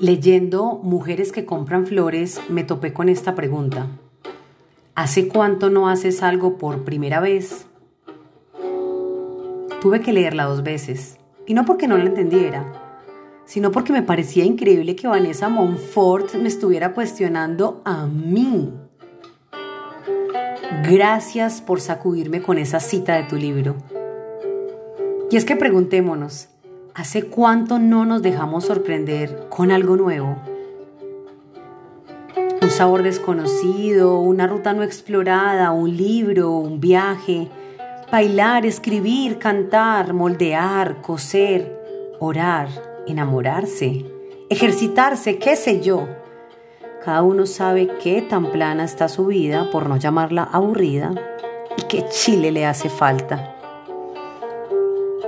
Leyendo Mujeres que compran flores, me topé con esta pregunta. ¿Hace cuánto no haces algo por primera vez? Tuve que leerla dos veces, y no porque no la entendiera, sino porque me parecía increíble que Vanessa Monfort me estuviera cuestionando a mí. Gracias por sacudirme con esa cita de tu libro. Y es que preguntémonos, ¿Hace cuánto no nos dejamos sorprender con algo nuevo? Un sabor desconocido, una ruta no explorada, un libro, un viaje, bailar, escribir, cantar, moldear, coser, orar, enamorarse, ejercitarse, qué sé yo. Cada uno sabe qué tan plana está su vida, por no llamarla aburrida, y qué chile le hace falta.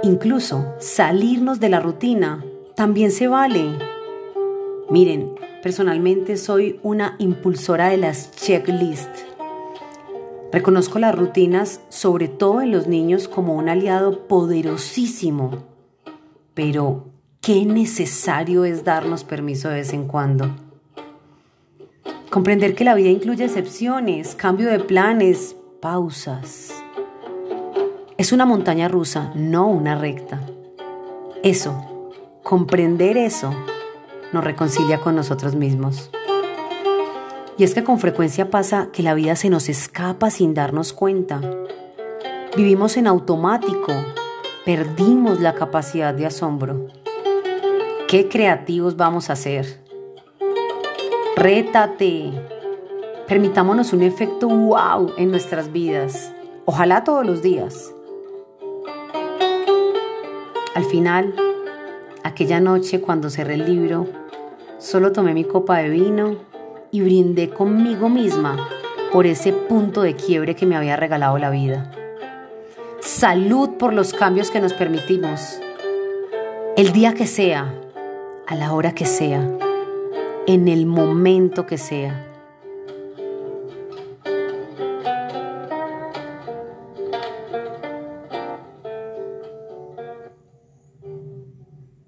Incluso salirnos de la rutina también se vale. Miren, personalmente soy una impulsora de las checklists. Reconozco las rutinas, sobre todo en los niños, como un aliado poderosísimo. Pero, qué necesario es darnos permiso de vez en cuando. Comprender que la vida incluye excepciones, cambio de planes, pausas. Es una montaña rusa, no una recta. Eso, comprender eso, nos reconcilia con nosotros mismos. Y es que con frecuencia pasa que la vida se nos escapa sin darnos cuenta. Vivimos en automático, perdimos la capacidad de asombro. ¿Qué creativos vamos a ser? Rétate. Permitámonos un efecto wow en nuestras vidas. Ojalá todos los días. Al final, aquella noche cuando cerré el libro, solo tomé mi copa de vino y brindé conmigo misma por ese punto de quiebre que me había regalado la vida. Salud por los cambios que nos permitimos. El día que sea, a la hora que sea, en el momento que sea